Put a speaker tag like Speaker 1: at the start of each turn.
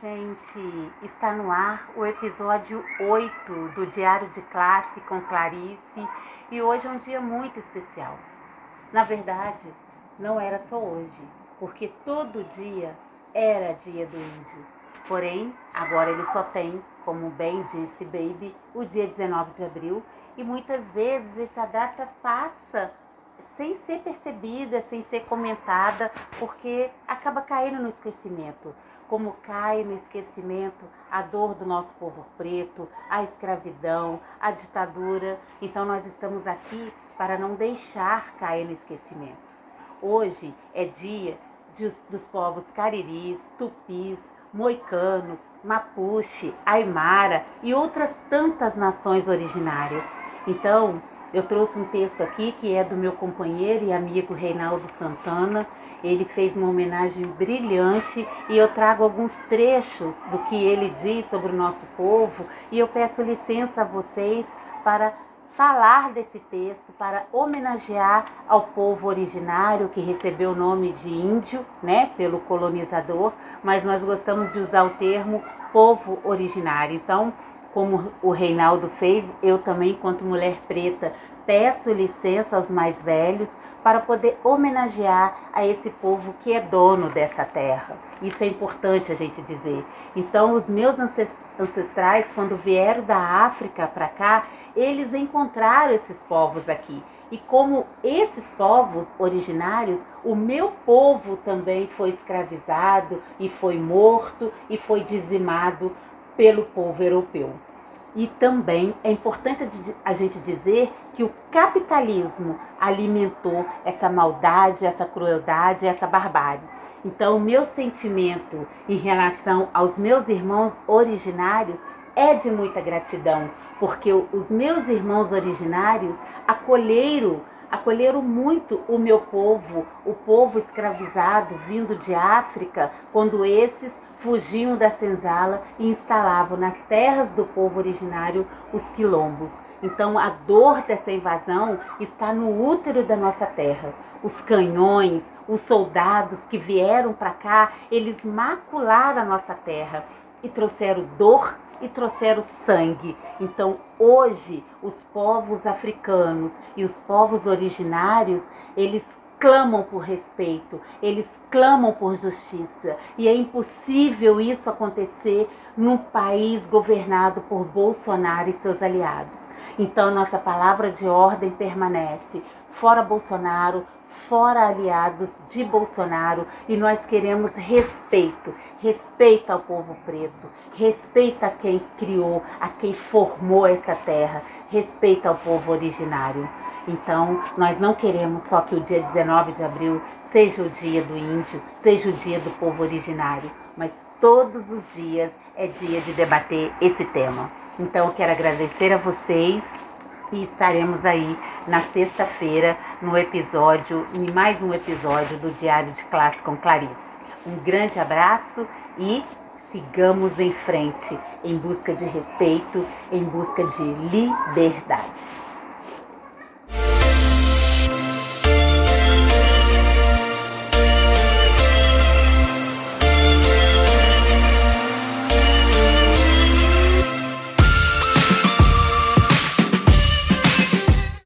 Speaker 1: Gente! Está no ar o episódio 8 do Diário de Classe com Clarice e hoje é um dia muito especial. Na verdade, não era só hoje, porque todo dia era dia do índio. Porém, agora ele só tem, como bem disse Baby, o dia 19 de abril e muitas vezes essa data passa sem ser percebida, sem ser comentada, porque acaba caindo no esquecimento. Como cai no esquecimento a dor do nosso povo preto, a escravidão, a ditadura. Então nós estamos aqui para não deixar cair no esquecimento. Hoje é dia de, dos povos cariris, tupis, moicanos, mapuche, aimara e outras tantas nações originárias. Então, eu trouxe um texto aqui que é do meu companheiro e amigo Reinaldo Santana. Ele fez uma homenagem brilhante e eu trago alguns trechos do que ele diz sobre o nosso povo e eu peço licença a vocês para falar desse texto, para homenagear ao povo originário que recebeu o nome de índio, né, pelo colonizador, mas nós gostamos de usar o termo povo originário. Então, como o Reinaldo fez, eu também, enquanto mulher preta, peço licença aos mais velhos para poder homenagear a esse povo que é dono dessa terra. Isso é importante a gente dizer. Então, os meus ancestrais, quando vieram da África para cá, eles encontraram esses povos aqui. E como esses povos originários, o meu povo também foi escravizado e foi morto e foi dizimado pelo povo europeu. E também é importante a gente dizer que o capitalismo alimentou essa maldade, essa crueldade, essa barbárie. Então, o meu sentimento em relação aos meus irmãos originários é de muita gratidão, porque os meus irmãos originários acolheram, acolheram muito o meu povo, o povo escravizado vindo de África, quando esses fugiam da senzala e instalavam nas terras do povo originário os quilombos. Então a dor dessa invasão está no útero da nossa terra. Os canhões, os soldados que vieram para cá, eles macularam a nossa terra e trouxeram dor e trouxeram sangue. Então, hoje, os povos africanos e os povos originários, eles clamam por respeito, eles clamam por justiça. E é impossível isso acontecer num país governado por Bolsonaro e seus aliados. Então, nossa palavra de ordem permanece: fora Bolsonaro, fora aliados de Bolsonaro, e nós queremos respeito respeito ao povo preto, respeito a quem criou, a quem formou essa terra, respeito ao povo originário. Então, nós não queremos só que o dia 19 de abril seja o dia do índio, seja o dia do povo originário, mas todos os dias é dia de debater esse tema. Então, eu quero agradecer a vocês e estaremos aí na sexta-feira no episódio, em mais um episódio do Diário de Classe com Clarice. Um grande abraço e sigamos em frente em busca de respeito, em busca de liberdade.